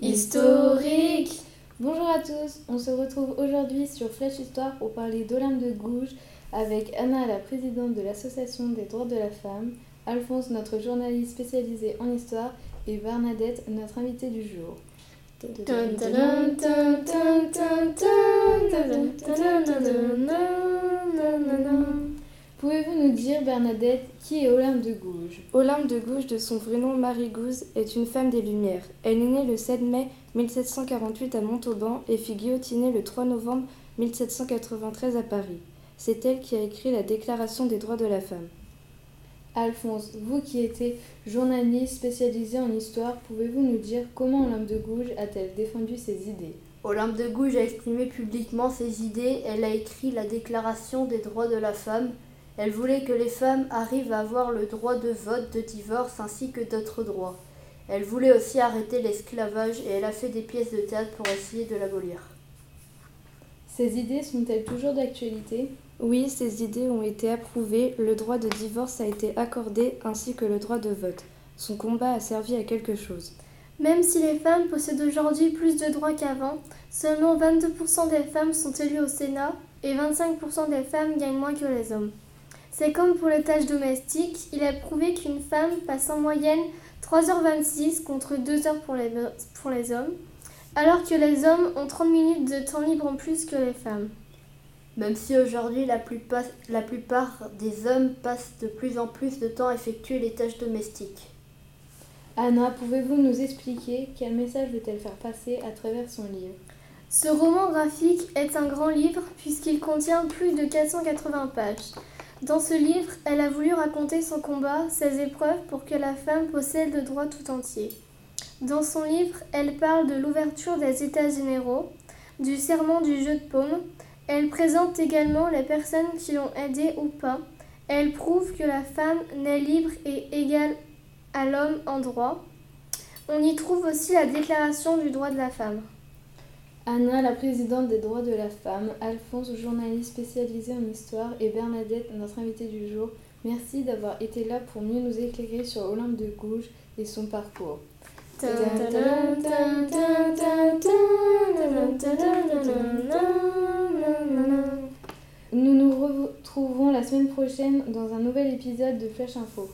Historique. Bonjour à tous, on se retrouve aujourd'hui sur Flash Histoire pour parler d'Olympe de Gouges avec Anna, la présidente de l'Association des droits de la femme, Alphonse, notre journaliste spécialisé en histoire, et Bernadette, notre invitée du jour. Pouvez-vous nous dire, Bernadette, qui est Olympe de Gouges? Olympe de Gouges, de son vrai nom Marie Gouze, est une femme des Lumières. Elle est née le 7 mai 1748 à Montauban et fut guillotinée le 3 novembre 1793 à Paris. C'est elle qui a écrit la Déclaration des droits de la femme. Alphonse, vous qui étiez journaliste spécialisé en histoire, pouvez-vous nous dire comment Olympe de Gouges a-t-elle défendu ses idées? Olympe de Gouges a exprimé publiquement ses idées, elle a écrit la Déclaration des droits de la femme. Elle voulait que les femmes arrivent à avoir le droit de vote, de divorce ainsi que d'autres droits. Elle voulait aussi arrêter l'esclavage et elle a fait des pièces de théâtre pour essayer de l'abolir. Ces idées sont-elles toujours d'actualité? Oui, ces idées ont été approuvées, le droit de divorce a été accordé ainsi que le droit de vote. Son combat a servi à quelque chose. Même si les femmes possèdent aujourd'hui plus de droits qu'avant, seulement 22% des femmes sont élues au Sénat et 25% des femmes gagnent moins que les hommes. C'est comme pour les tâches domestiques, il est prouvé qu'une femme passe en moyenne 3h26 contre 2h pour les, pour les hommes, alors que les hommes ont 30 minutes de temps libre en plus que les femmes. Même si aujourd'hui la plupart, la plupart des hommes passent de plus en plus de temps à effectuer les tâches domestiques. Anna, pouvez-vous nous expliquer quel message veut-elle faire passer à travers son livre? Ce roman graphique est un grand livre puisqu'il contient plus de 480 pages. Dans ce livre, elle a voulu raconter son combat, ses épreuves pour que la femme possède le droit tout entier. Dans son livre, elle parle de l'ouverture des États généraux, du serment du jeu de paume. Elle présente également les personnes qui l'ont aidée ou pas. Elle prouve que la femme naît libre et égale à l'homme en droit. On y trouve aussi la déclaration du droit de la femme. Anna, la présidente des droits de la femme, Alphonse, journaliste spécialisé en histoire, et Bernadette, notre invitée du jour, merci d'avoir été là pour mieux nous éclairer sur Olympe de Gouges et son parcours. Nous nous retrouvons la semaine prochaine dans un nouvel épisode de Flash Info.